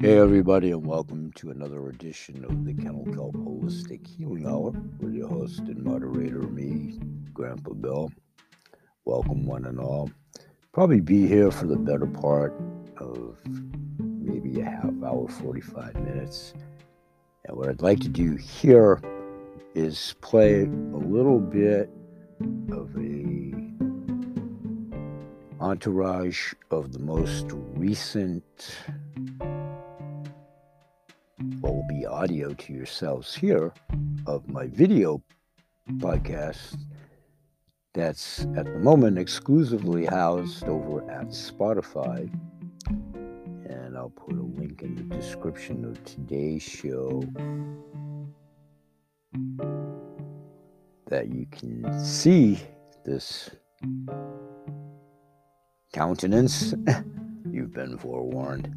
Hey, everybody, and welcome to another edition of the Kennel Kelp Holistic Healing Hour with your host and moderator, me, Grandpa Bill. Welcome, one and all. Probably be here for the better part of maybe a half hour, 45 minutes. And what I'd like to do here is play a little bit of a entourage of the most recent audio to yourselves here of my video podcast that's at the moment exclusively housed over at Spotify. And I'll put a link in the description of today's show that you can see this countenance. You've been forewarned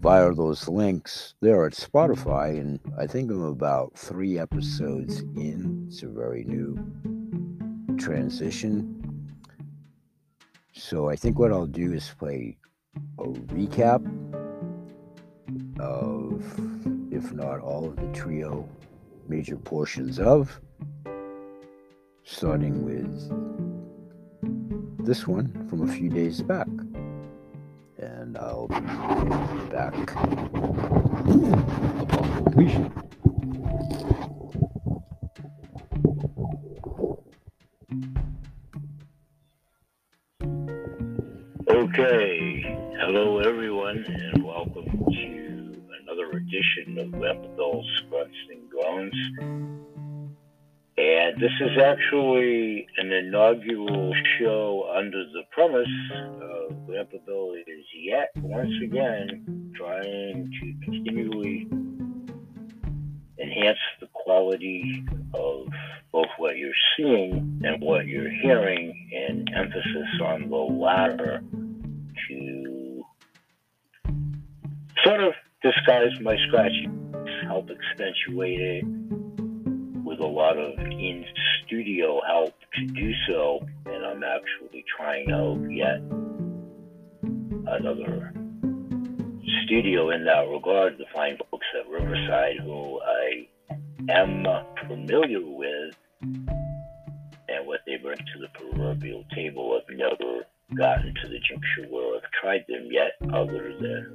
via those links there at mm-hmm. Spotify. And I think I'm about three episodes in. It's a very new transition. So I think what I'll do is play a recap of, if not all of the trio major portions of, starting with this one from a few days back and I'll be back upon completion. Okay, hello everyone, and welcome to another edition of Lepidol's Grunts and Groans. And this is actually an inaugural show under the premise of Grandpa yet. Once again trying to continually enhance the quality of both what you're seeing and what you're hearing, and emphasis on the latter to sort of disguise my scratching, help accentuate it with a lot of in studio help to do so, and I'm actually trying out yet another studio in that regard. The fine folks at Riverside, who I am familiar with, and what they bring to the proverbial table. I've never gotten to the juncture where I've tried them yet, other than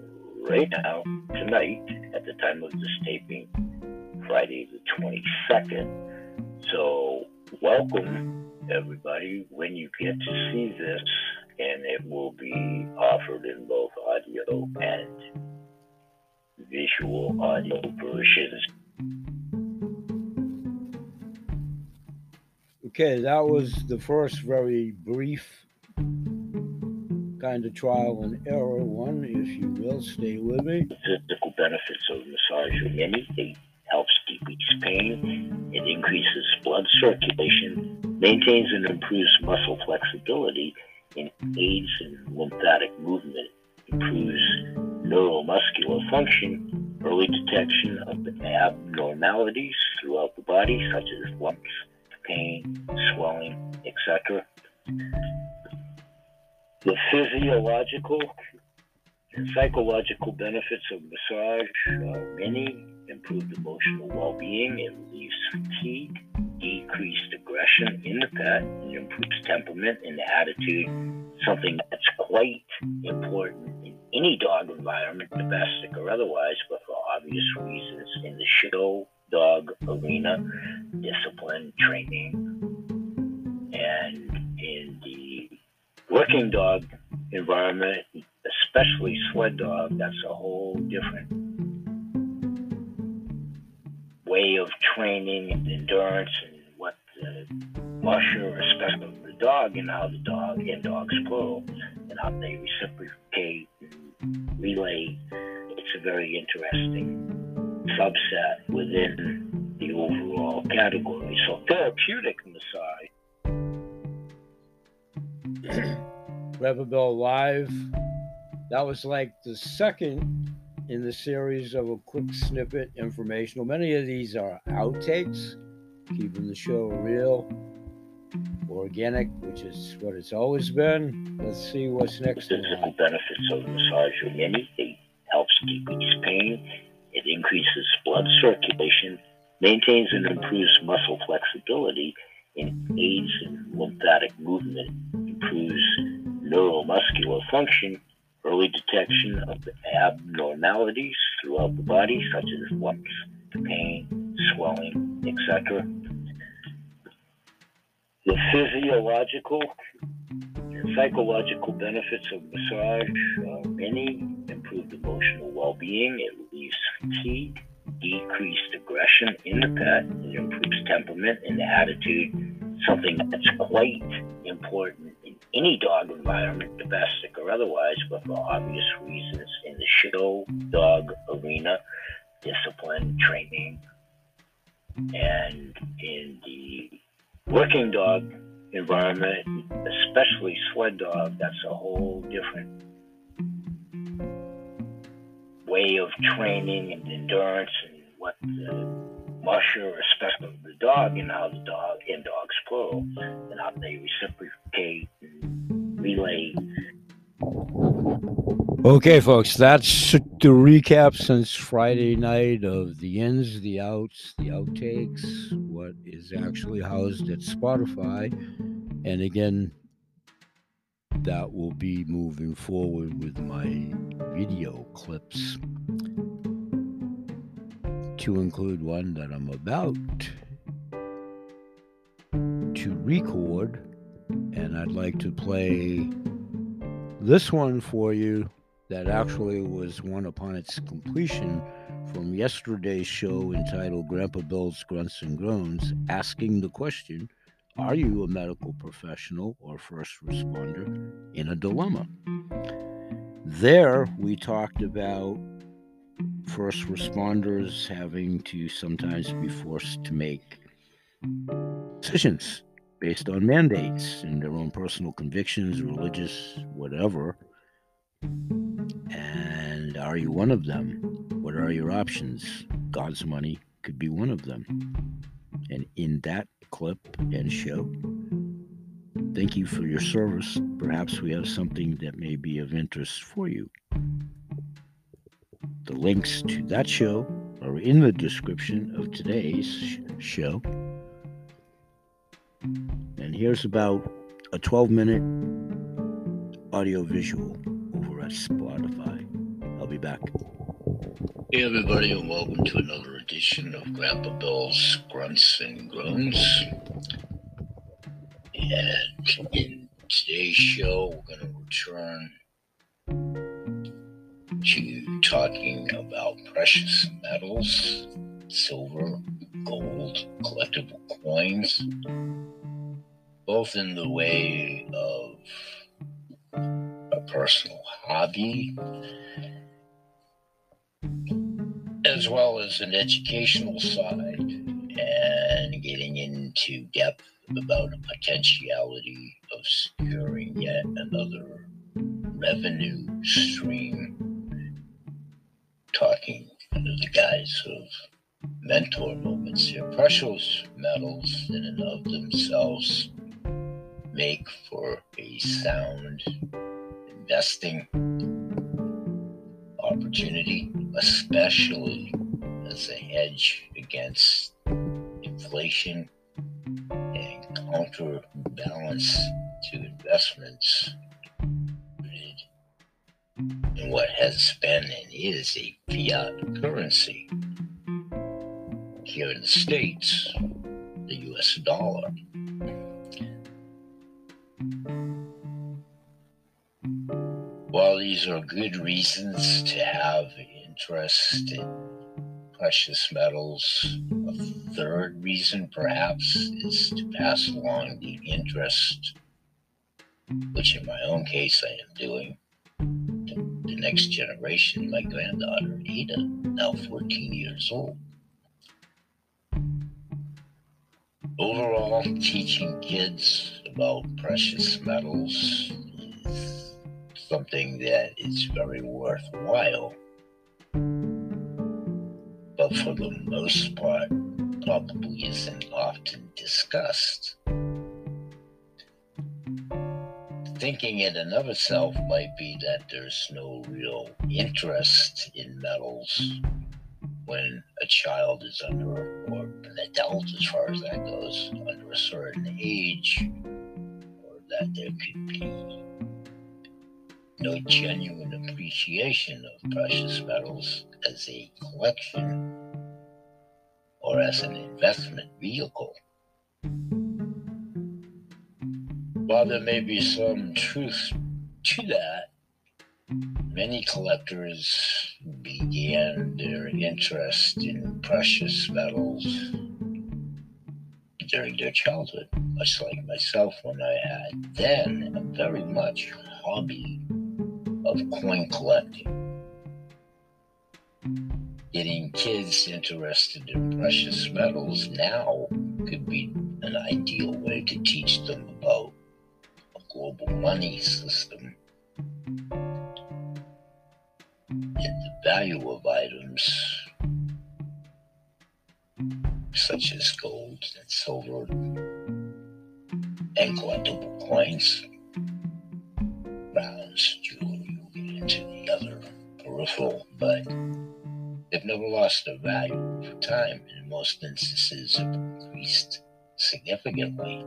right now, tonight, at the time of this taping Friday the 22nd. So, welcome everybody when you get to see this, and it will be offered in both audio and visual audio versions. Okay, that was the first very brief kind of trial and error one, if you will. Stay with me. Physical benefits of massage are many. It helps decrease pain, it increases blood circulation, maintains and improves muscle flexibility, and aids in lymphatic movement, improves neuromuscular function, early detection of abnormalities throughout the body, such as lumps, pain, swelling, etc. The physiological and psychological benefits of massage are many improved emotional well being, it relieves fatigue, decreased aggression in the pet, improves temperament and attitude, something that's quite important in any dog environment, domestic or otherwise, but for obvious reasons in the show dog arena, discipline, training, and in the working dog environment, especially sled dog, that's a whole different way of training and endurance and the musher respect of the dog and how the dog and dogs grow and how they reciprocate and relay. It's a very interesting subset within the overall category. So therapeutic massage. Rebel Live. That was like the second in the series of a quick snippet informational. Many of these are outtakes, keeping the show real, organic, which is what it's always been. Let's see what's next. The benefits of massage are many. They decrease pain, it increases blood circulation, maintains and improves muscle flexibility, and aids in lymphatic movement, improves neuromuscular function, early detection of abnormalities throughout the body, such as lumps, the pain, swelling, etc. The physiological and psychological benefits of massage are many improved emotional well being, it relieves fatigue, decreased aggression in the pet, it improves temperament and attitude, something that's quite important in any dog environment, domestic or otherwise, but for obvious reasons in the show dog arena, discipline, training, and in the working dog environment, especially sled dog, that's a whole different way of training and endurance and what the musher especially the dog and how the dog and dogs plural and how they reciprocate and relay. Okay, folks, that's the recap since Friday night of the ins, the outs, the outtakes, what is actually housed at Spotify. And again, that will be moving forward with my video clips to include one that I'm about to record. And I'd like to play this one for you that actually was one upon its completion from yesterday's show entitled Grandpa Bill's Grunts and Groans, asking the question Are you a medical professional or first responder in a dilemma? There, we talked about first responders having to sometimes be forced to make decisions based on mandates and their own personal convictions, religious, whatever. And are you one of them? What are your options? God's money could be one of them. And in that clip and show, thank you for your service. Perhaps we have something that may be of interest for you. The links to that show are in the description of today's show. And here's about a 12 minute audio visual over at Spotify. I'll be back. Hey, everybody, and welcome to another edition of Grandpa Bill's Grunts and Groans. And in today's show, we're going to return to talking about precious metals, silver, gold, collectible coins, both in the way of a personal hobby as well as an educational side and getting into depth about the potentiality of securing yet another revenue stream talking under the guise of mentor moments here. Precious metals in and of themselves make for a sound investing opportunity, especially as a hedge against inflation and counterbalance to investments in what has been and is a fiat currency here in the States, the US dollar. While these are good reasons to have interest in precious metals, a third reason perhaps is to pass along the interest, which in my own case I am doing, to the next generation, my granddaughter Ada, now 14 years old. Overall, teaching kids about precious metals something that is very worthwhile. But for the most part, probably isn't often discussed. thinking in and of itself might be that there's no real interest in metals when a child is under, or an adult as far as that goes, under a certain age, or that there could be no genuine appreciation of precious metals as a collection or as an investment vehicle. While there may be some truth to that, many collectors began their interest in precious metals during their childhood, much like myself when I had then a very much hobby of coin collecting. Getting kids interested in precious metals now could be an ideal way to teach them about a global money system and the value of items such as gold and silver and collectible coins, rounds, jewelry, peripheral, but they've never lost their value over time. In most instances, have increased significantly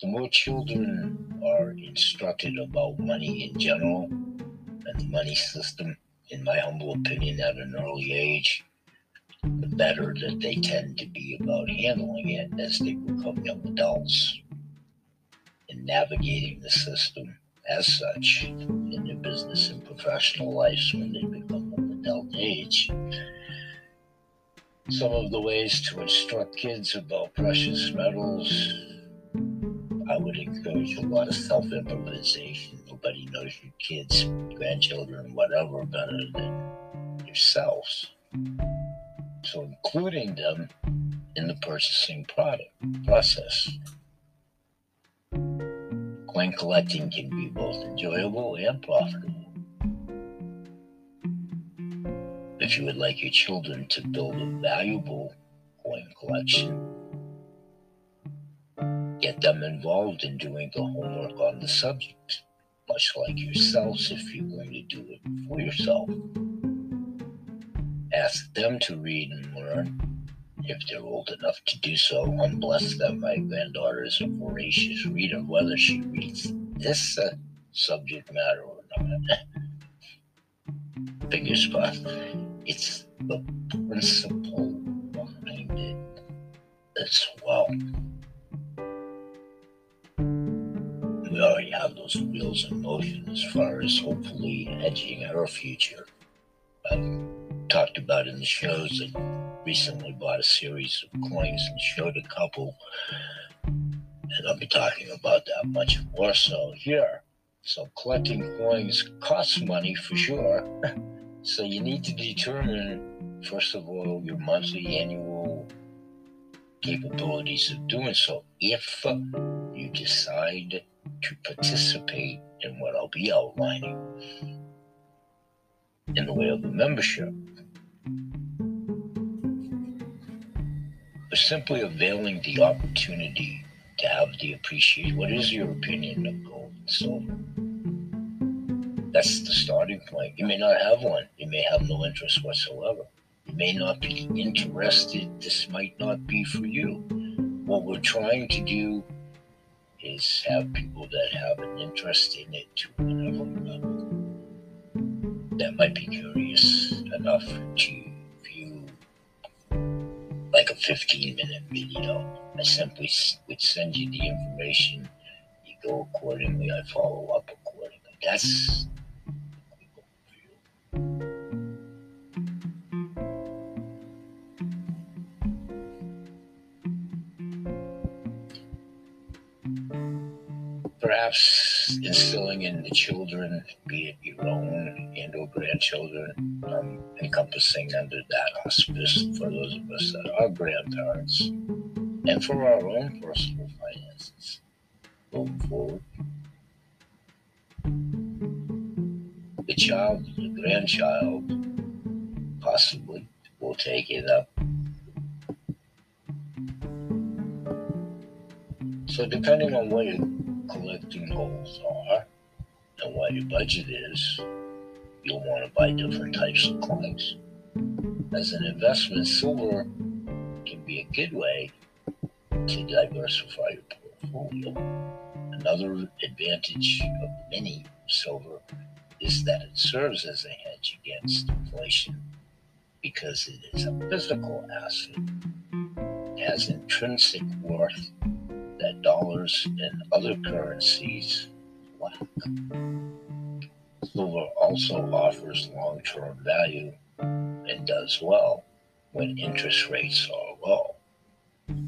the more children are instructed about money in general and the money system, in my humble opinion, at an early age, the better that they tend to be about handling it as they become young adults and navigating the system as such in their business and professional lives when they become of adult age. Some of the ways to instruct kids about precious metals I would encourage a lot of self improvisation. Nobody knows your kids, grandchildren, whatever better than yourselves. So, including them in the purchasing product process. Coin collecting can be both enjoyable and profitable. If you would like your children to build a valuable coin collection, Get them involved in doing the homework on the subject, much like yourselves if you're going to do it for yourself. Ask them to read and learn if they're old enough to do so. I'm blessed that my granddaughter is a voracious reader, whether she reads this uh, subject matter or not. Fingers crossed. It's the principle behind it as well. we already have those wheels in motion as far as hopefully edging our future. I've talked about in the shows that recently bought a series of coins and showed a couple, and I'll be talking about that much more so here. So collecting coins costs money for sure. so you need to determine, first of all, your monthly, annual capabilities of doing so. If you decide to participate in what I'll be outlining in the way of a membership. Simply availing the opportunity to have the appreciation. What is your opinion of gold and silver? That's the starting point. You may not have one. You may have no interest whatsoever. You may not be interested. This might not be for you. What we're trying to do is have people that have an interest in it to whatever level that might be curious enough to like a 15 minute video. I simply would send you the information, you go accordingly, I follow up accordingly. That's perhaps instilling in the children, be it your own and or grandchildren, um, encompassing under that auspice for those of us that are grandparents, and for our own personal finances going forward. The child, the grandchild, possibly will take it up. So depending on what you collecting holes are and what your budget is, you'll want to buy different types of coins. As an investment, silver can be a good way to diversify your portfolio. Another advantage of mini silver is that it serves as a hedge against inflation because it is a physical asset. It has intrinsic worth dollars and other currencies. Silver also offers long term value and does well when interest rates are low.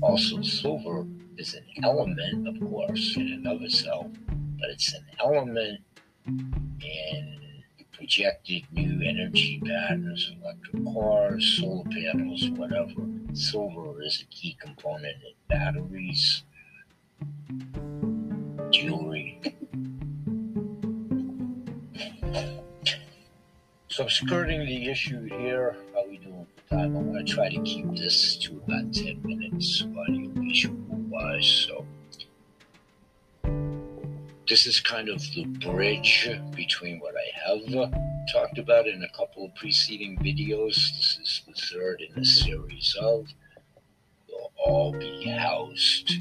Also, silver is an element, of course, in and of itself, but it's an element in projected new energy patterns, electric cars, solar panels, whatever. Silver is a key component in batteries, So, skirting the issue here, how we doing for time? I'm going to try to keep this to about 10 minutes audio visual wise. So, this is kind of the bridge between what I have talked about in a couple of preceding videos. This is the third in a series of. They'll all be housed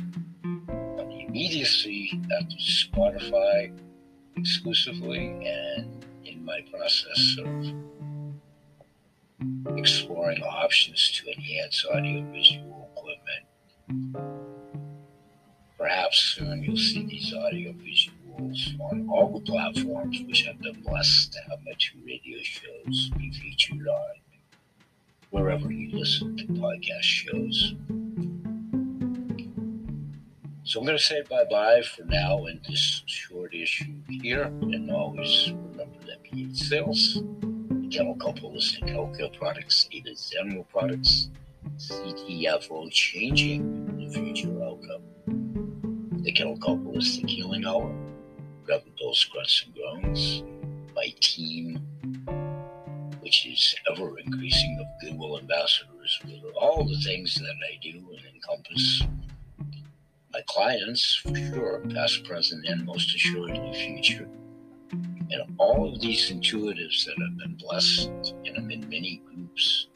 on the immediacy at Spotify exclusively and my process of exploring options to enhance audiovisual equipment. Perhaps soon you'll see these audiovisual on all the platforms which have been blessed to have my two radio shows be featured on wherever you listen to podcast shows. So I'm going to say bye bye for now in this short issue here, and always remember that BH Sales, Kennel Kelp Holistic Healthcare Products, Ada Zenmo Products, CTFO Changing the Future Outcome, the Kennel Kelp Holistic Healing Hour, Grab those grunts and groans, my team, which is ever increasing of Goodwill ambassadors, with all the things that I do and encompass clients, for sure, past, present, and most assuredly future. And all of these intuitives that have been blessed, and I'm in many groups,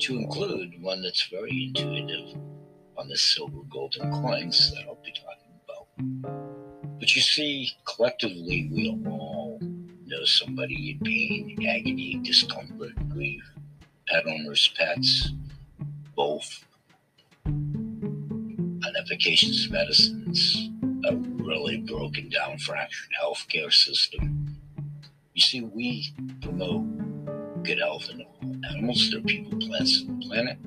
to include one that's very intuitive on the silver golden coins that I'll be talking about. But you see, collectively, we all know somebody in pain, agony, discomfort, grief, pet owners, pets, both unefficacious medicines, a really broken down, fractured healthcare system. You see, we promote good health in all animals. There are people, plants, and the planet.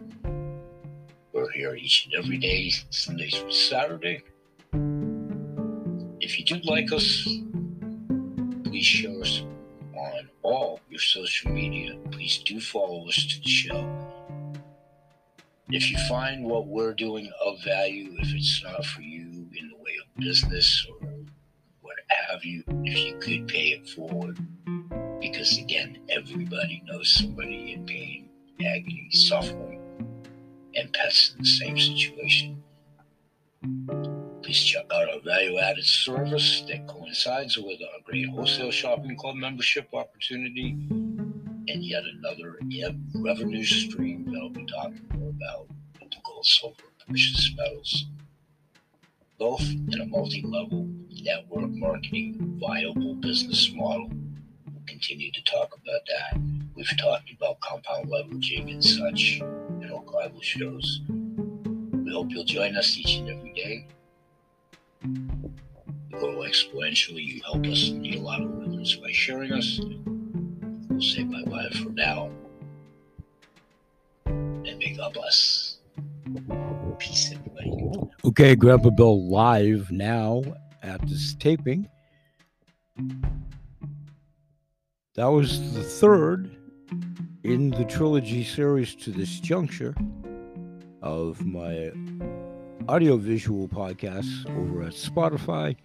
We're here each and every day, Sundays through Saturday. If you do like us, please share us on all your social media. Please do follow us to the show. If you find what we're doing of value, if it's not for you in the way of business or what have you, if you could pay it forward, because again, everybody knows somebody in pain, agony, suffering, and pets in the same situation. Please check out our value added service that coincides with our great wholesale shopping club membership opportunity and yet another revenue stream that I'll be talking more about the gold, silver, precious metals. Both in a multi level network marketing viable business model. We'll continue to talk about that. We've talked about compound leveraging and such in archival shows. We hope you'll join us each and every day. Grow exponentially. You help us in the algorithms by sharing us say bye bye for now. And may God bless. Peace, everybody. Okay, Grandpa Bill live now at this taping. That was the third in the trilogy series to this juncture of my audiovisual podcasts over at Spotify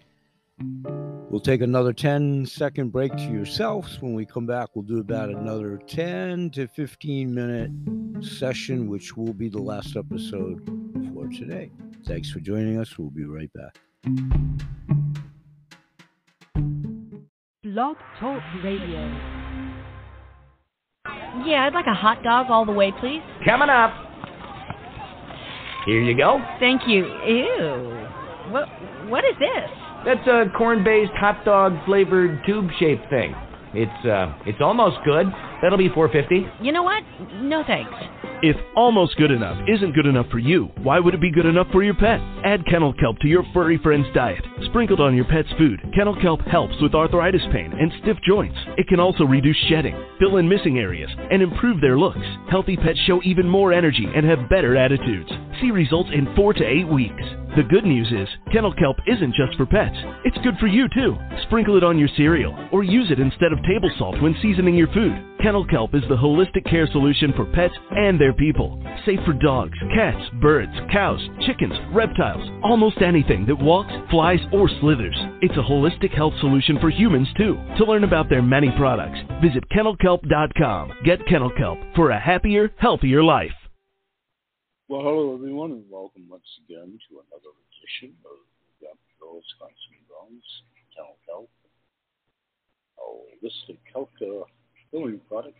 We'll take another 10 second break to yourselves. When we come back, we'll do about another 10 to 15 minute session, which will be the last episode for today. Thanks for joining us. We'll be right back. Blog Talk Radio. Yeah, I'd like a hot dog all the way, please. Coming up. Here you go. Thank you. Ew. What what is this? That's a corn-based hot dog flavored tube-shaped thing. It's uh it's almost good. That'll be 450. You know what? No thanks. If almost good enough isn't good enough for you, why would it be good enough for your pet? Add kennel kelp to your furry friend's diet. Sprinkled on your pet's food, kennel kelp helps with arthritis pain and stiff joints. It can also reduce shedding, fill in missing areas, and improve their looks. Healthy pets show even more energy and have better attitudes. See results in 4 to 8 weeks. The good news is, kennel kelp isn't just for pets. It's good for you too. Sprinkle it on your cereal or use it instead of table salt when seasoning your food. Kennel kelp is the holistic care solution for pets and their people. Safe for dogs, cats, birds, cows, chickens, reptiles, almost anything that walks, flies, or slithers. It's a holistic health solution for humans too. To learn about their many products, visit kennelkelp.com. Get Kennel Kelp for a happier, healthier life. Well, hello everyone, and welcome once again to another edition of Girls Wisconsin Bones, Kennel Kelp, oh, a holistic healthcare filling product,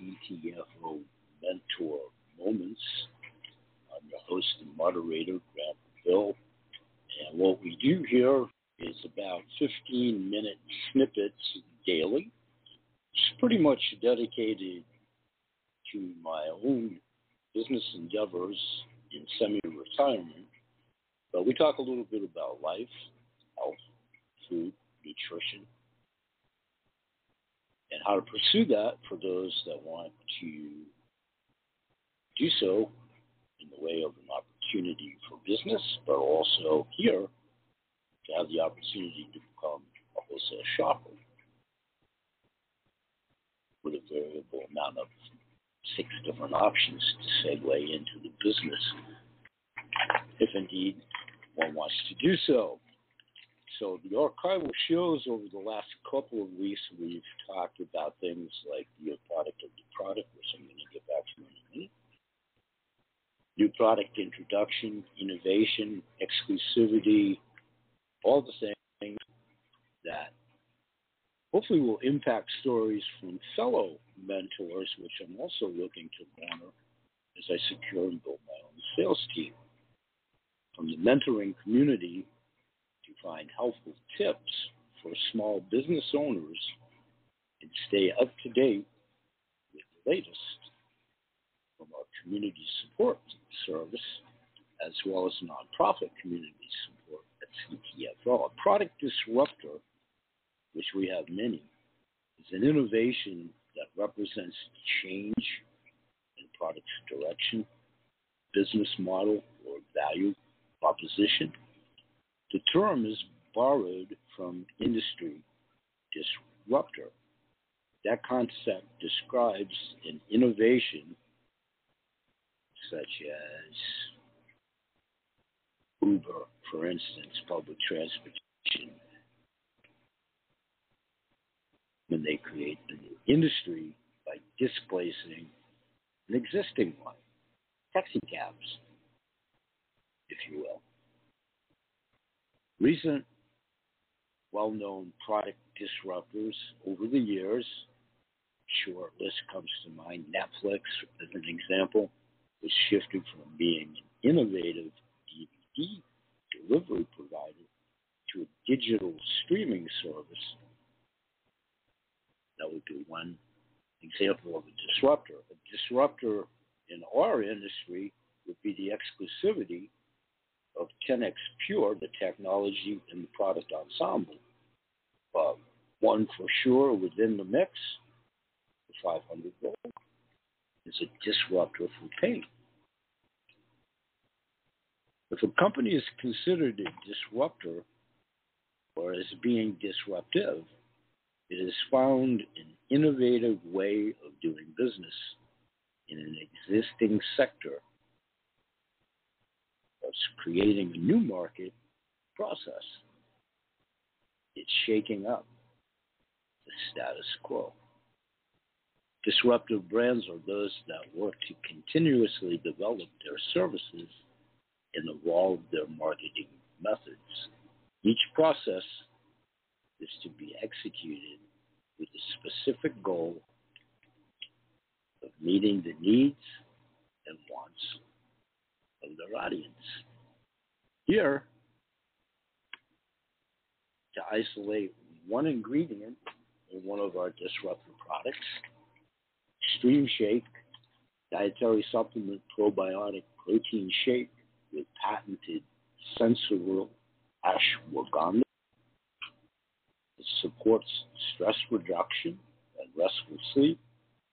CTFO Mentor Moments. I'm your host and moderator, Grandpa Bill, and what we do here is about 15 minute snippets daily. It's pretty much dedicated to my own business endeavors in semi retirement. But we talk a little bit about life, health, food, nutrition, and how to pursue that for those that want to do so in the way of an opportunity for business, but also here to have the opportunity to become a wholesale shopper with a variable amount of six different options to segue into the business, if indeed one wants to do so. So the archival shows over the last couple of weeks we've talked about things like the product of the product, which I'm going to get back to in a minute. New product introduction, innovation, exclusivity, all the things that hopefully will impact stories from fellow mentors, which I'm also looking to garner as I secure and build my own sales team. From the mentoring community to find helpful tips for small business owners and stay up to date with the latest from our community support service as well as nonprofit community support at CTFO. A product disruptor which we have many, is an innovation that represents change in product's direction, business model, or value proposition. The term is borrowed from industry disruptor. That concept describes an innovation such as Uber, for instance, public transportation, when they create a new industry by displacing an existing one, taxi cabs, if you will. Recent well known product disruptors over the years, short list comes to mind. Netflix, as an example, was shifted from being an innovative DVD delivery provider to a digital streaming service that would be one example of a disruptor. A disruptor in our industry would be the exclusivity of 10x Pure, the technology and the product ensemble. Uh, one for sure within the mix, the 500 volt, is a disruptor for paint. If a company is considered a disruptor or as being disruptive, it has found an innovative way of doing business in an existing sector thus creating a new market process. It's shaking up the status quo. Disruptive brands are those that work to continuously develop their services and evolve their marketing methods. Each process is to be executed with the specific goal of meeting the needs and wants of their audience. Here, to isolate one ingredient in one of our disruptive products, Extreme Shake dietary supplement probiotic protein shake with patented sensoril ashwagandha. Supports stress reduction and restful sleep,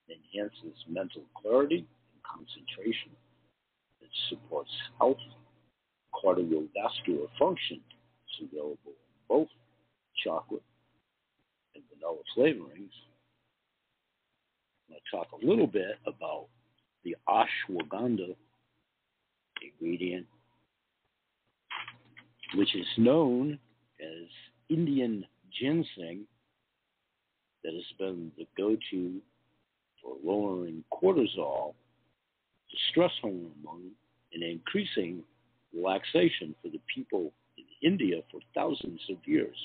enhances mental clarity and concentration. It supports health, cardiovascular function. It's available in both chocolate and vanilla flavorings. I'm going to talk a little bit about the ashwagandha ingredient, which is known as Indian ginseng, that has been the go to for lowering cortisol, the stress hormone, and increasing relaxation for the people in India for thousands of years.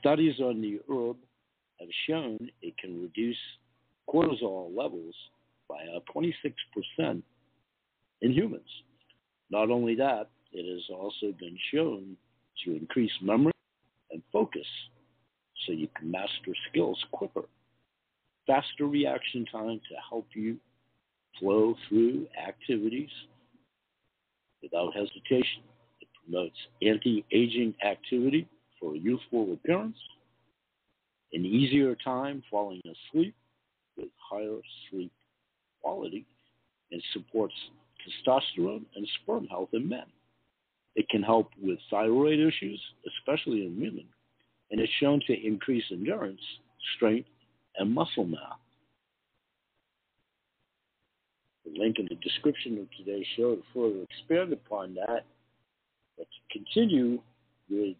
Studies on the herb have shown it can reduce cortisol levels by uh, 26% in humans. Not only that, it has also been shown to increase memory and focus so you can master skills quicker. Faster reaction time to help you flow through activities without hesitation. It promotes anti aging activity for youthful appearance, an easier time falling asleep with higher sleep quality, and supports testosterone and sperm health in men. It can help with thyroid issues, especially in women, and it's shown to increase endurance, strength, and muscle mass. The link in the description of today's show to further expand upon that, but to continue with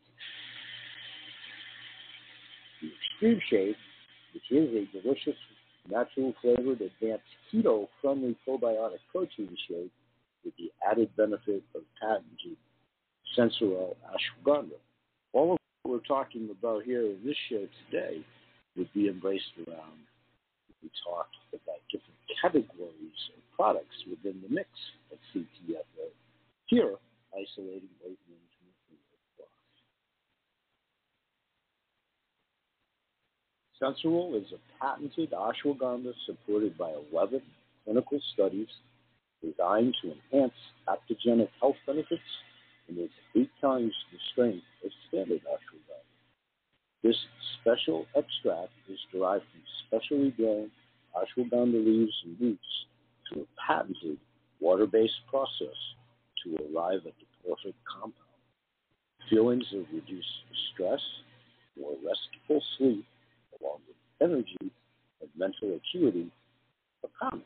the extreme shake, which is a delicious natural flavored, advanced keto friendly probiotic protein shake with the added benefit of patented sensoril uh, ashwagandha. All of what we're talking about here in this show today would be embraced around we talk about different categories of products within the mix of CTFO. Here, isolating weight management weight loss. Sensoril is a patented ashwagandha supported by 11 clinical studies designed to enhance adaptogenic health benefits and is eight times the strength of standard ashwagandha. This special extract is derived from specially grown ashwagandha leaves and roots through a patented water-based process to arrive at the perfect compound. Feelings of reduced stress, more restful sleep, along with energy and mental acuity are common.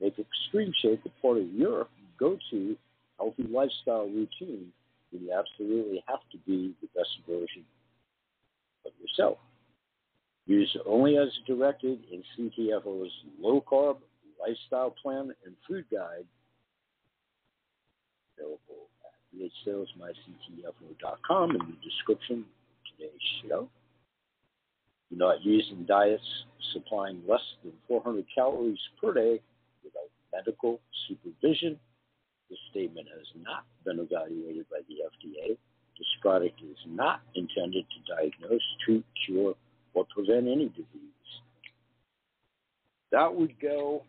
Make extreme shake a part of your go-to healthy lifestyle routine when you absolutely have to be the best version of yourself. Use only as directed in CTFO's low carb lifestyle plan and food guide available at bhsalesmyctfo.com in the description of today's show. You're not using diets supplying less than 400 calories per day without medical supervision. This statement has not been evaluated by the FDA. This product is not intended to diagnose, treat, cure, or prevent any disease. That would go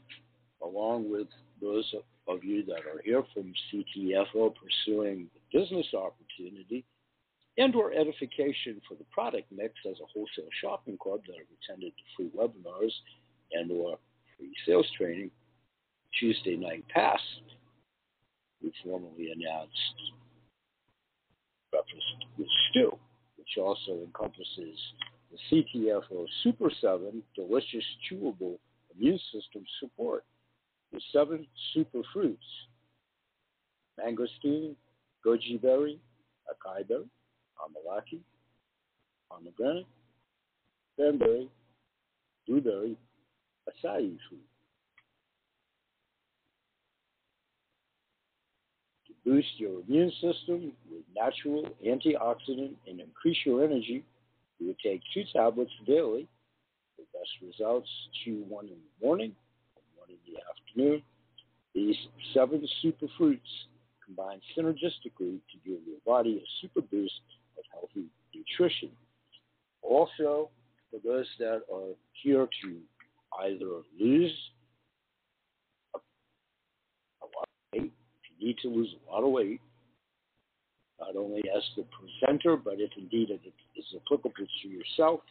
along with those of you that are here from CTFO pursuing the business opportunity and or edification for the product mix as a wholesale shopping club that have attended free webinars and or free sales training Tuesday night pass we formally announced breakfast with Stu, which also encompasses the CTFO Super 7 delicious chewable immune system support with seven super fruits mangosteen, goji berry, acai berry, amalaki, pomegranate, cranberry, blueberry, acai fruit. Boost your immune system with natural antioxidant and increase your energy, You would take two tablets daily. For best results, chew one in the morning and one in the afternoon. These seven super fruits combine synergistically to give your body a super boost of healthy nutrition. Also, for those that are here to either lose a, a lot of weight, if you need to lose a lot of weight, not only as the presenter, but if indeed it is applicable to yourself,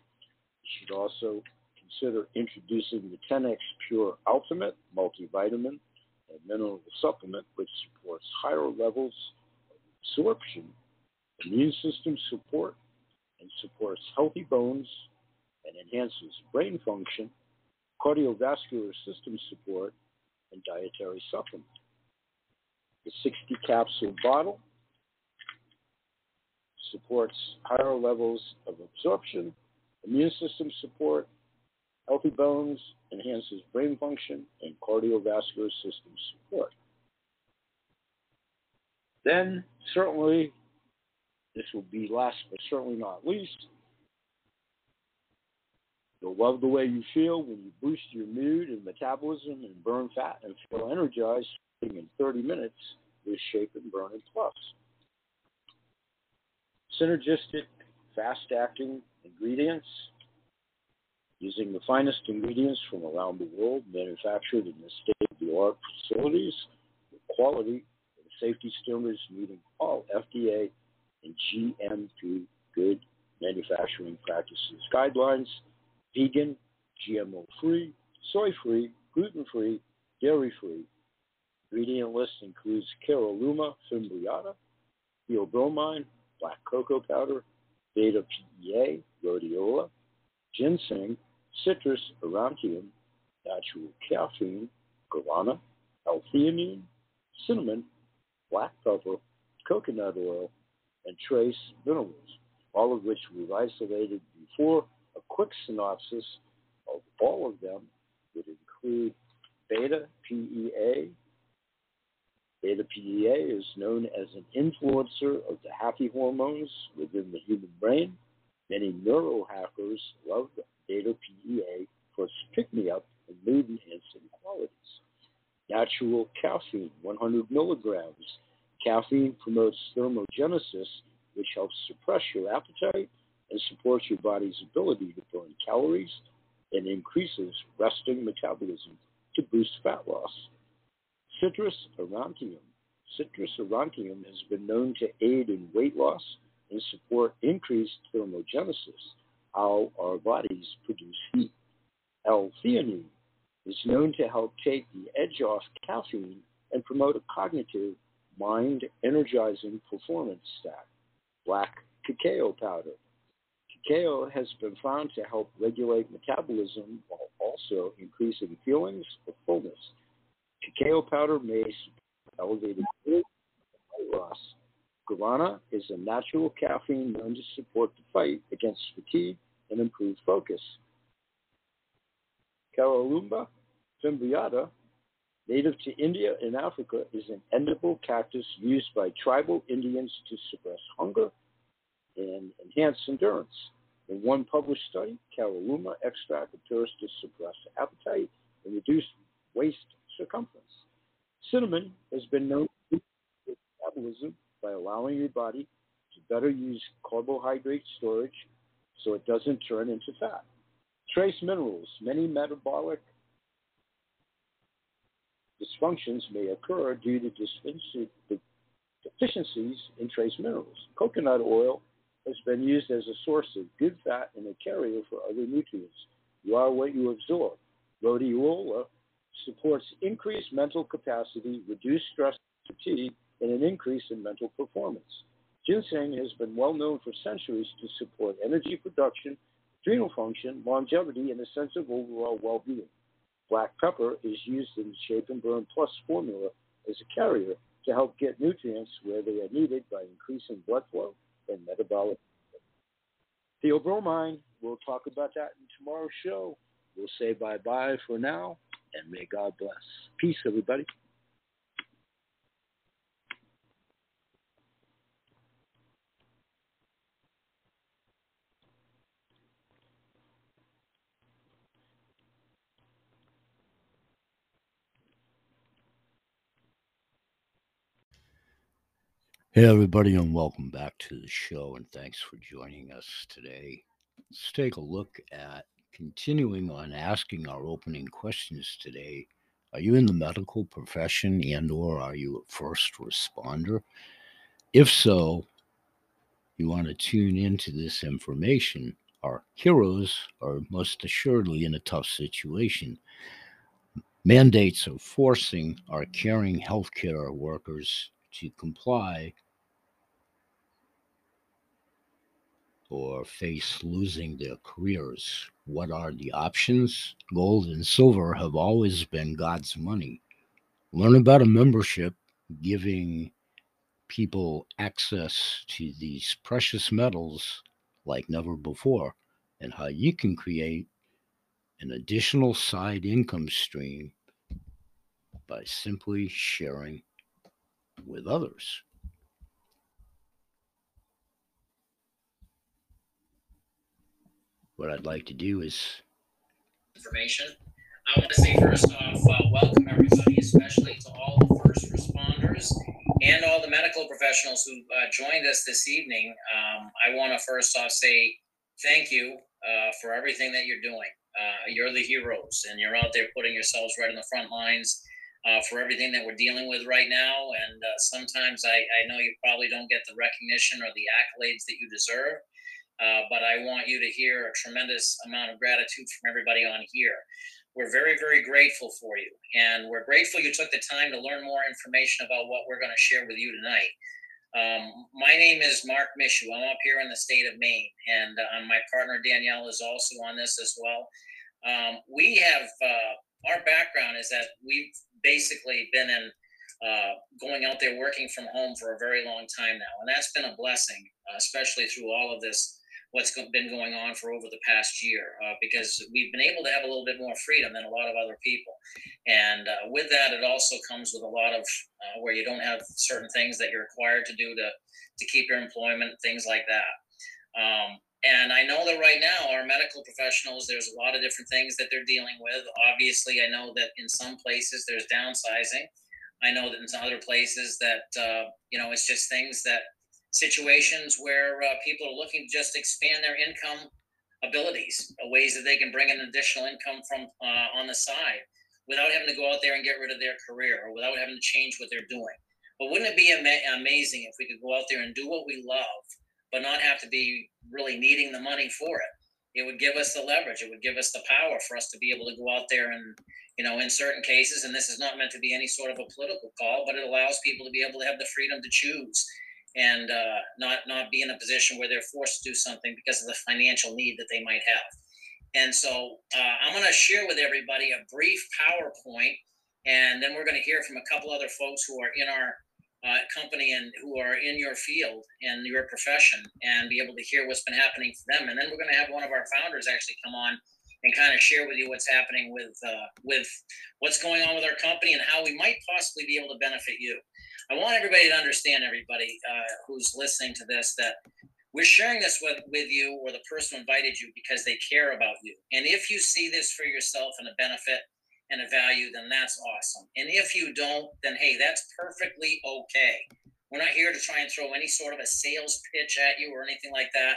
you should also consider introducing the 10x Pure Ultimate multivitamin and mineral supplement, which supports higher levels of absorption, immune system support, and supports healthy bones and enhances brain function, cardiovascular system support, and dietary supplement. The 60 capsule bottle supports higher levels of absorption, immune system support, healthy bones, enhances brain function, and cardiovascular system support. Then, certainly, this will be last but certainly not least, you'll love the way you feel when you boost your mood and metabolism and burn fat and feel energized in 30 minutes with Shape and Burn and Plus synergistic, fast acting ingredients using the finest ingredients from around the world manufactured in the state of the art facilities with quality and safety standards meeting all FDA and GMP good manufacturing practices guidelines, vegan, GMO free, soy free, gluten free, dairy free. Ingredient list includes Caralluma fimbriata, theobromine, black cocoa powder, beta PEA, rhodiola, ginseng, citrus aurantium, natural caffeine, guarana, L-theanine, cinnamon, black pepper, coconut oil, and trace minerals, all of which we've isolated before. A quick synopsis of all of them would include beta PEA, Beta PEA is known as an influencer of the happy hormones within the human brain. Many neurohackers love beta PEA for its pick me up and mood enhancing qualities. Natural caffeine, 100 milligrams. Caffeine promotes thermogenesis, which helps suppress your appetite and supports your body's ability to burn calories and increases resting metabolism to boost fat loss. Citrus aurantium. Citrus aurantium has been known to aid in weight loss and support increased thermogenesis, how our bodies produce heat. L-theanine is known to help take the edge off caffeine and promote a cognitive, mind-energizing performance stack. Black cacao powder. Cacao has been found to help regulate metabolism while also increasing feelings of fullness Cacao powder may elevated loss. Guarana is a natural caffeine known to support the fight against fatigue and improve focus. Caralluma fimbriata, native to India and Africa, is an edible cactus used by tribal Indians to suppress hunger and enhance endurance. In one published study, Caralluma extract appears to suppress appetite and reduce waist circumference. Cinnamon has been known to metabolism by allowing your body to better use carbohydrate storage so it doesn't turn into fat. Trace minerals. Many metabolic dysfunctions may occur due to deficiencies in trace minerals. Coconut oil has been used as a source of good fat and a carrier for other nutrients. You are what you absorb. Rhodiola supports increased mental capacity, reduced stress fatigue, and an increase in mental performance. Ginseng has been well known for centuries to support energy production, adrenal function, longevity, and a sense of overall well being. Black pepper is used in the Shape and Burn Plus formula as a carrier to help get nutrients where they are needed by increasing blood flow and metabolic. Theobromine, we'll talk about that in tomorrow's show. We'll say bye bye for now and may God bless. Peace, everybody. Hey, everybody, and welcome back to the show, and thanks for joining us today. Let's take a look at continuing on asking our opening questions today. Are you in the medical profession and or are you a first responder? If so, you want to tune into this information. Our heroes are most assuredly in a tough situation. Mandates are forcing our caring healthcare workers to comply or face losing their careers. What are the options? Gold and silver have always been God's money. Learn about a membership giving people access to these precious metals like never before and how you can create an additional side income stream by simply sharing with others. What I'd like to do is information. I want to say first off, uh, welcome everybody, especially to all the first responders and all the medical professionals who uh, joined us this evening. Um, I want to first off say thank you uh, for everything that you're doing. Uh, you're the heroes, and you're out there putting yourselves right in the front lines. Uh, for everything that we're dealing with right now. And uh, sometimes I, I know you probably don't get the recognition or the accolades that you deserve. Uh, but I want you to hear a tremendous amount of gratitude from everybody on here. We're very, very grateful for you. And we're grateful you took the time to learn more information about what we're going to share with you tonight. Um, my name is Mark Mishu. I'm up here in the state of Maine, and uh, my partner Danielle is also on this as well. Um, we have uh, our background is that we've basically been in uh, going out there working from home for a very long time now, and that's been a blessing, especially through all of this what's been going on for over the past year uh, because we've been able to have a little bit more freedom than a lot of other people. And uh, with that, it also comes with a lot of uh, where you don't have certain things that you're required to do to, to keep your employment, things like that. Um, and I know that right now, our medical professionals, there's a lot of different things that they're dealing with. Obviously, I know that in some places there's downsizing. I know that in some other places that, uh, you know, it's just things that situations where uh, people are looking to just expand their income abilities, uh, ways that they can bring in additional income from uh, on the side without having to go out there and get rid of their career or without having to change what they're doing. But wouldn't it be ama- amazing if we could go out there and do what we love, but not have to be really needing the money for it? It would give us the leverage. It would give us the power for us to be able to go out there and, you know, in certain cases, and this is not meant to be any sort of a political call, but it allows people to be able to have the freedom to choose and uh, not not be in a position where they're forced to do something because of the financial need that they might have. And so uh, I'm going to share with everybody a brief PowerPoint, and then we're going to hear from a couple other folks who are in our uh, company and who are in your field and your profession, and be able to hear what's been happening for them. And then we're going to have one of our founders actually come on and kind of share with you what's happening with uh, with what's going on with our company and how we might possibly be able to benefit you. I want everybody to understand, everybody uh, who's listening to this, that we're sharing this with, with you or the person who invited you because they care about you. And if you see this for yourself and a benefit and a value, then that's awesome. And if you don't, then hey, that's perfectly okay. We're not here to try and throw any sort of a sales pitch at you or anything like that.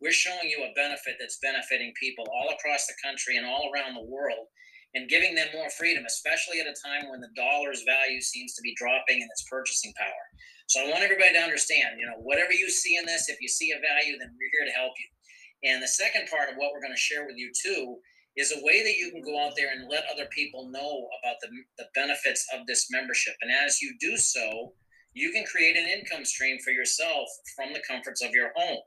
We're showing you a benefit that's benefiting people all across the country and all around the world and giving them more freedom, especially at a time when the dollar's value seems to be dropping in its purchasing power. So I want everybody to understand, you know, whatever you see in this, if you see a value, then we're here to help you. And the second part of what we're going to share with you too is a way that you can go out there and let other people know about the, the benefits of this membership. And as you do so, you can create an income stream for yourself from the comforts of your home.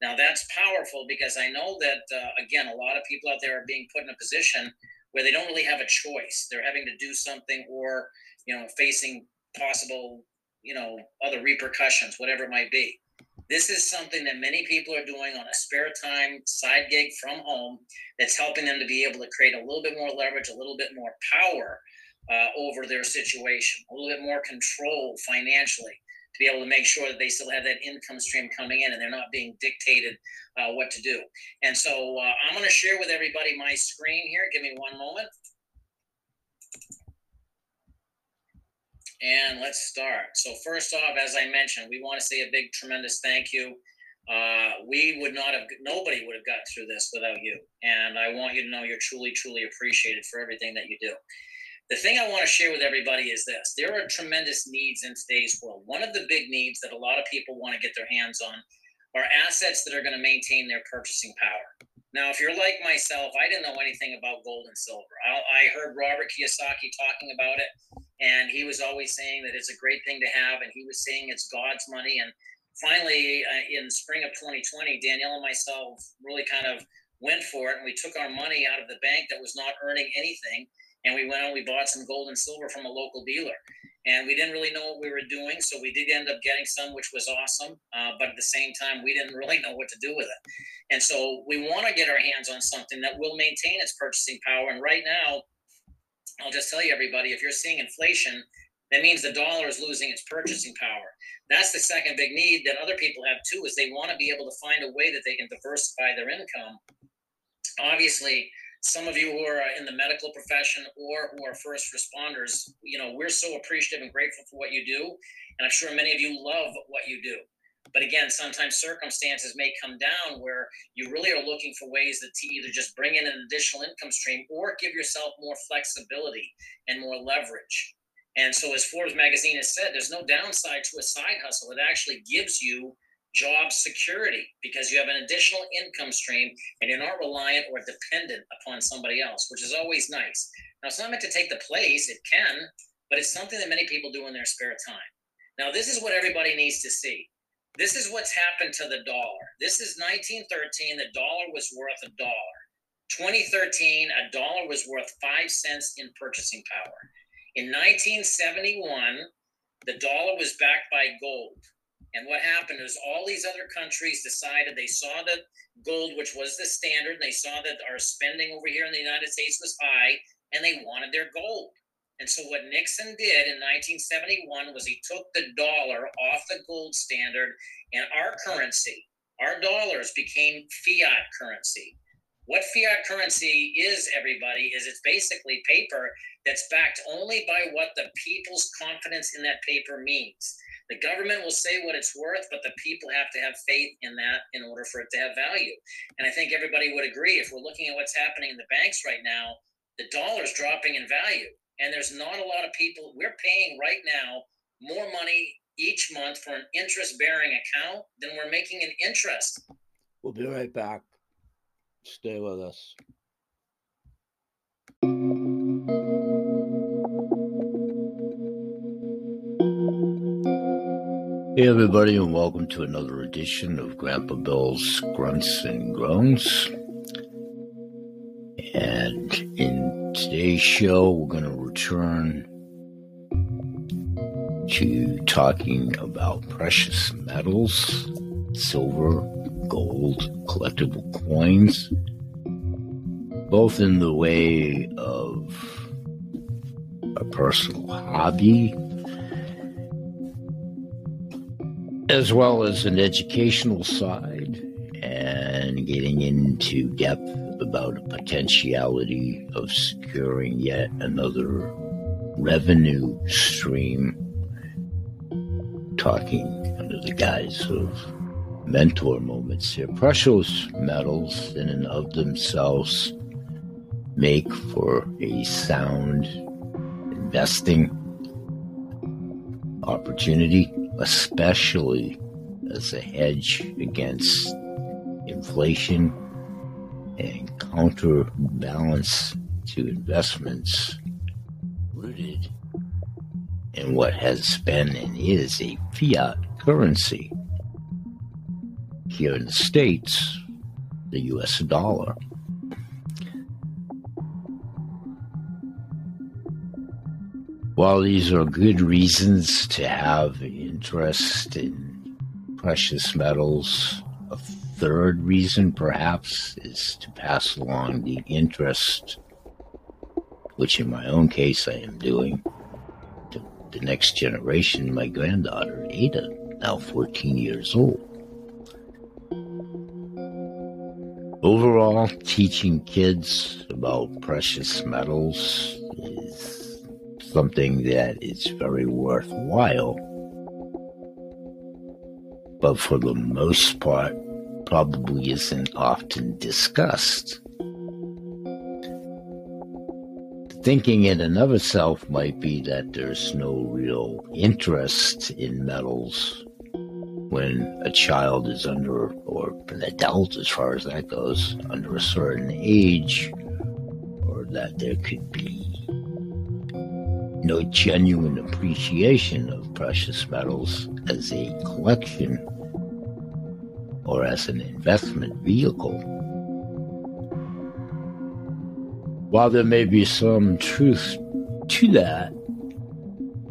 Now, that's powerful because I know that, uh, again, a lot of people out there are being put in a position where they don't really have a choice. They're having to do something or, you know, facing possible, you know, other repercussions, whatever it might be. This is something that many people are doing on a spare time side gig from home that's helping them to be able to create a little bit more leverage, a little bit more power uh, over their situation, a little bit more control financially to be able to make sure that they still have that income stream coming in and they're not being dictated uh, what to do. And so uh, I'm going to share with everybody my screen here. Give me one moment. and let's start. So, first off, as I mentioned, we want to say a big, tremendous thank you. Uh, we would not have, nobody would have gotten through this without you. And I want you to know you're truly, truly appreciated for everything that you do. The thing I want to share with everybody is this there are tremendous needs in today's world. One of the big needs that a lot of people want to get their hands on are assets that are going to maintain their purchasing power. Now, if you're like myself, I didn't know anything about gold and silver. I, I heard Robert Kiyosaki talking about it, and he was always saying that it's a great thing to have, and he was saying it's God's money. And finally, uh, in spring of 2020, Danielle and myself really kind of went for it, and we took our money out of the bank that was not earning anything, and we went and we bought some gold and silver from a local dealer and we didn't really know what we were doing. So we did end up getting some, which was awesome. Uh, but at the same time, we didn't really know what to do with it. And so we want to get our hands on something that will maintain its purchasing power. And right now, I'll just tell you, everybody, if you're seeing inflation, that means the dollar is losing its purchasing power. That's the second big need that other people have too, is they want to be able to find a way that they can diversify their income. Obviously, some of you who are uh, in the medical profession or who are first responders, you know, we're so appreciative and grateful for what you do. And I'm sure many of you love what you do. But again, sometimes circumstances may come down where you really are looking for ways that to either just bring in an additional income stream or give yourself more flexibility and more leverage. And so, as Forbes magazine has said, there's no downside to a side hustle. It actually gives you job security because you have an additional income stream and you're not reliant or dependent upon somebody else, which is always nice. Now, it's not meant to take the place, it can, but it's something that many people do in their spare time. Now, this is what everybody needs to see. This is what's happened to the dollar. This is 1913. The dollar was worth a dollar. 2013, a dollar was worth five cents in purchasing power. In 1971, the dollar was backed by gold. And what happened is all these other countries decided they saw that gold, which was the standard, they saw that our spending over here in the United States was high, and they wanted their gold. And so what Nixon did in 1971 was he took the dollar off the gold standard, and our currency, our dollars became fiat currency. What fiat currency is, everybody, is it's basically paper that's backed only by what the people's confidence in that paper means. The government will say what it's worth, but the people have to have faith in that in order for it to have value. And I think everybody would agree if we're looking at what's happening in the banks right now, the dollar's dropping in value. And there's not a lot of people, we're paying right now more money each month for an interest bearing account than we're making in interest. We'll be right back. Stay with us. Hey, everybody, and welcome to another edition of Grandpa Bill's Grunts and Groans. And in today's show, we're going to return to talking about precious metals, silver, gold, collectible coins, both in the way of a personal hobby as well as an educational side and getting into depth about a potentiality of securing yet another revenue stream, talking under the guise of mentor moments here. Precious metals, in and of themselves, make for a sound investing opportunity especially as a hedge against inflation and counterbalance to investments rooted in what has been and is a fiat currency. Here in the States, the US dollar. While these are good reasons to have interest in precious metals, a third reason perhaps is to pass along the interest, which in my own case I am doing, to the next generation, my granddaughter, Ada, now 14 years old. Overall, teaching kids about precious metals something that is very worthwhile, but for the most part, probably isn't often discussed. Thinking in and of itself might be that there's no real interest in metals when a child is under, or an adult as far as that goes, under a certain age, or that there could be no genuine appreciation of precious metals as a collection or as an investment vehicle. While there may be some truth to that,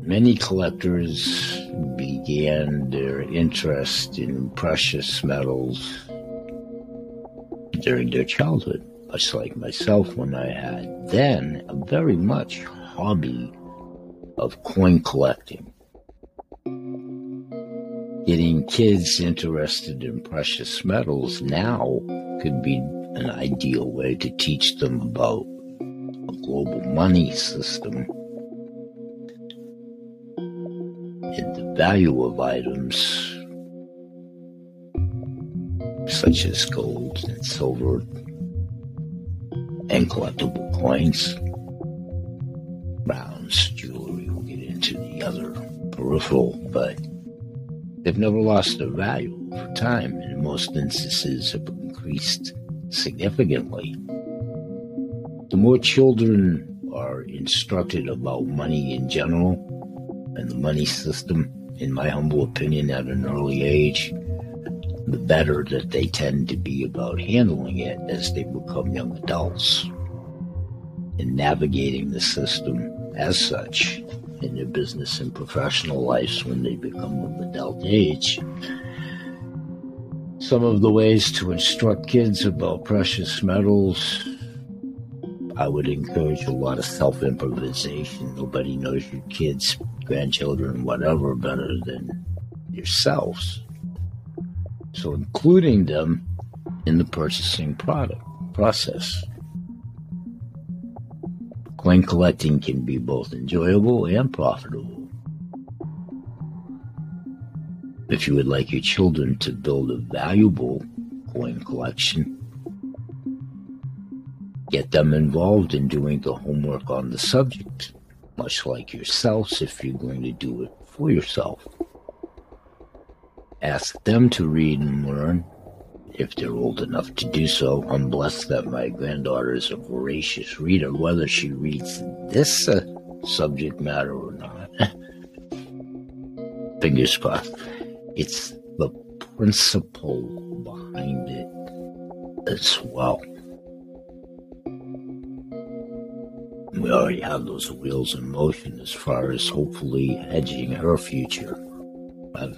many collectors began their interest in precious metals during their childhood, much like myself when I had then a very much hobby of coin collecting. Getting kids interested in precious metals now could be an ideal way to teach them about a global money system and the value of items such as gold and silver and collectible coins, browns, jewelry. Into the other peripheral, but they've never lost their value over time, and in most instances have increased significantly. The more children are instructed about money in general, and the money system, in my humble opinion, at an early age, the better that they tend to be about handling it as they become young adults and navigating the system as such in their business and professional lives when they become of adult age. Some of the ways to instruct kids about precious metals I would encourage a lot of self improvisation. Nobody knows your kids, grandchildren, whatever better than yourselves. So including them in the purchasing product process. Coin collecting can be both enjoyable and profitable. If you would like your children to build a valuable coin collection, Get them involved in doing the homework on the subject, much like yourselves if you're going to do it for yourself. Ask them to read and learn if they're old enough to do so. I'm blessed that my granddaughter is a voracious reader, whether she reads this uh, subject matter or not. Fingers crossed. It's the principle behind it as well. we already have those wheels in motion as far as hopefully hedging her future. I've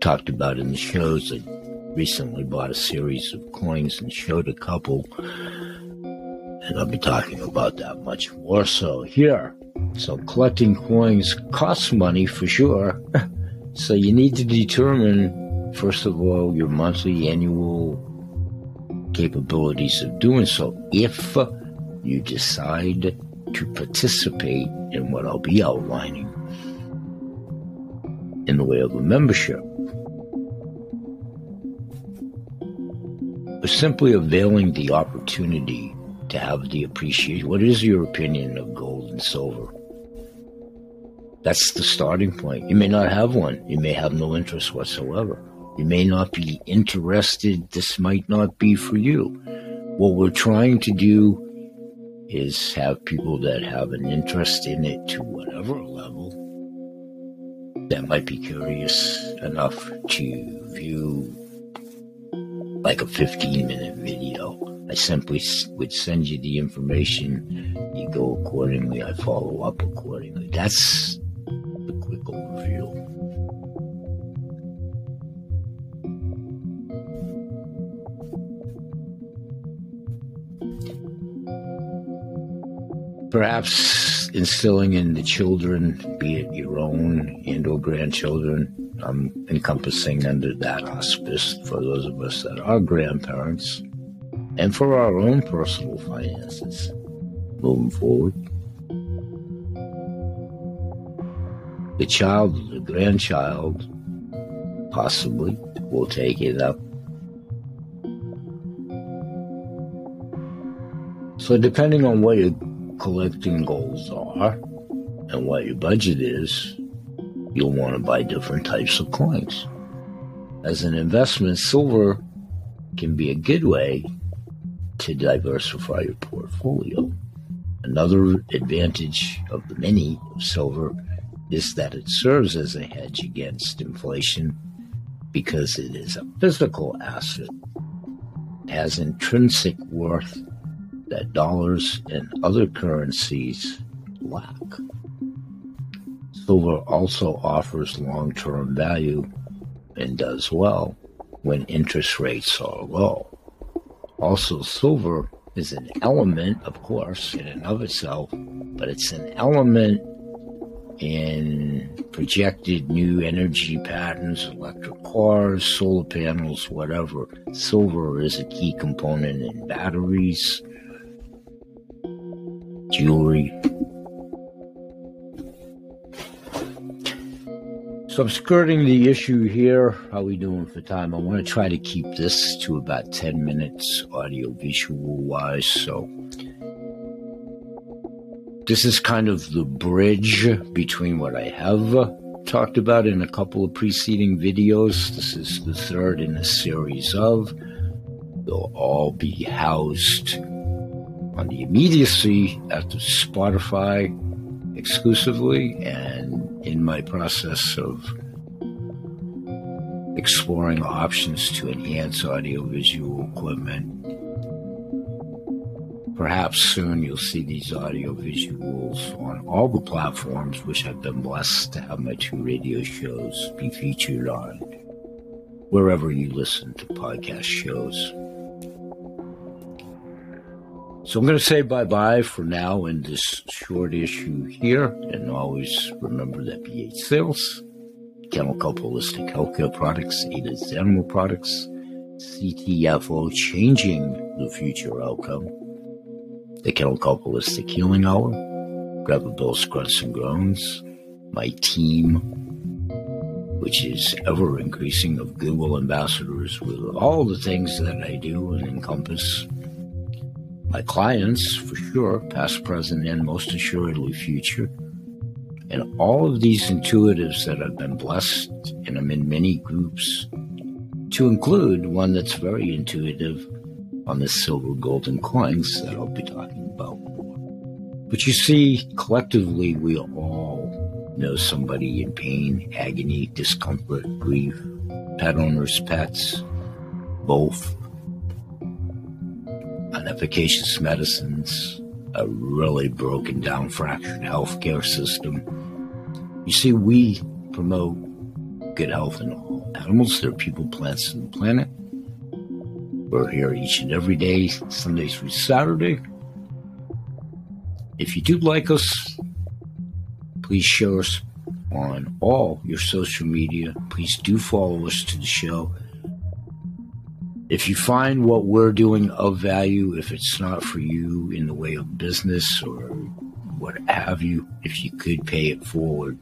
talked about in the shows. I recently bought a series of coins and showed a couple, and I'll be talking about that much more so here. So collecting coins costs money for sure. so you need to determine, first of all, your monthly, annual capabilities of doing so. If you decide to participate in what I'll be outlining in the way of a membership. Or simply availing the opportunity to have the appreciation. What is your opinion of gold and silver? That's the starting point. You may not have one. You may have no interest whatsoever. You may not be interested. This might not be for you. What we're trying to do is have people that have an interest in it to whatever level that might be curious enough to view like a 15 minute video. I simply would send you the information. You go accordingly. I follow up accordingly. That's the quick overview. perhaps instilling in the children, be it your own and or grandchildren, I'm encompassing under that auspice for those of us that are grandparents, and for our own personal finances moving forward. the child the grandchild possibly will take it up. So, depending on what your collecting goals are and what your budget is, you'll want to buy different types of coins. As an investment, silver can be a good way to diversify your portfolio. Another advantage of the many of silver is that it serves as a hedge against inflation because it is a physical asset, it has intrinsic worth that dollars and other currencies lack. Silver also offers long term value and does well when interest rates are low. Also, silver is an element, of course, in and of itself, but it's an element in projected new energy patterns, electric cars, solar panels, whatever. Silver is a key component in batteries, jewelry. So I'm skirting the issue here. How are we doing for time? I want to try to keep this to about 10 minutes audio visual wise. So this is kind of the bridge between what I have talked about in a couple of preceding videos. This is the third in a series of. They'll all be housed on the immediacy at the Spotify exclusively and in my process of exploring options to enhance audiovisual equipment. Perhaps soon you'll see these audio visuals on all the platforms which I've been blessed to have my two radio shows be featured on, wherever you listen to podcast shows. So I'm going to say bye bye for now in this short issue here. And always remember that BH Sales, Kelp Holistic Healthcare Products, Ada's Animal Products, CTFO Changing the Future Outcome, the Kelp Holistic Healing Hour, Grandpa Bill Grunts and Groans, my team, which is ever increasing of goodwill ambassadors with all the things that I do and encompass my clients, for sure, past, present, and most assuredly future. And all of these intuitives that I've been blessed, and I'm in many groups, to include one that's very intuitive on the silver golden coins that I'll be talking about. But you see, collectively, we all know somebody in pain, agony, discomfort, grief, pet owners, pets, both unefficacious medicines, a really broken down, fractured healthcare system. You see, we promote good health in all animals, there are people, plants, and the planet. We're here each and every day, Sunday through Saturday. If you do like us, please share us on all your social media. Please do follow us to the show if you find what we're doing of value, if it's not for you in the way of business or what have you, if you could pay it forward,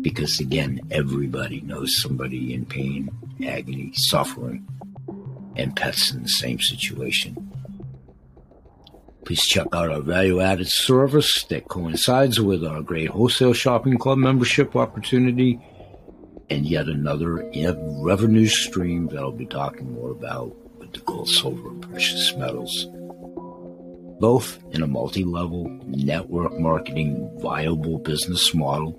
because again, everybody knows somebody in pain, agony, suffering, and pets in the same situation. Please check out our value added service that coincides with our great wholesale shopping club membership opportunity and yet another revenue stream that I'll be talking more about with the gold, silver, and precious metals. Both in a multi level network marketing viable business model.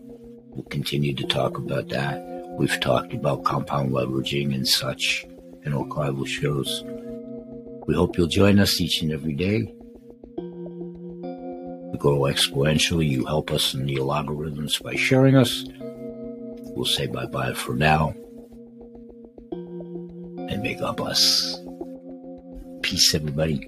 We'll continue to talk about that. We've talked about compound leveraging and such in archival shows. We hope you'll join us each and every day. We grow exponentially. You help us in the algorithms by sharing us we'll say bye bye for now. And may God bless. Peace, everybody.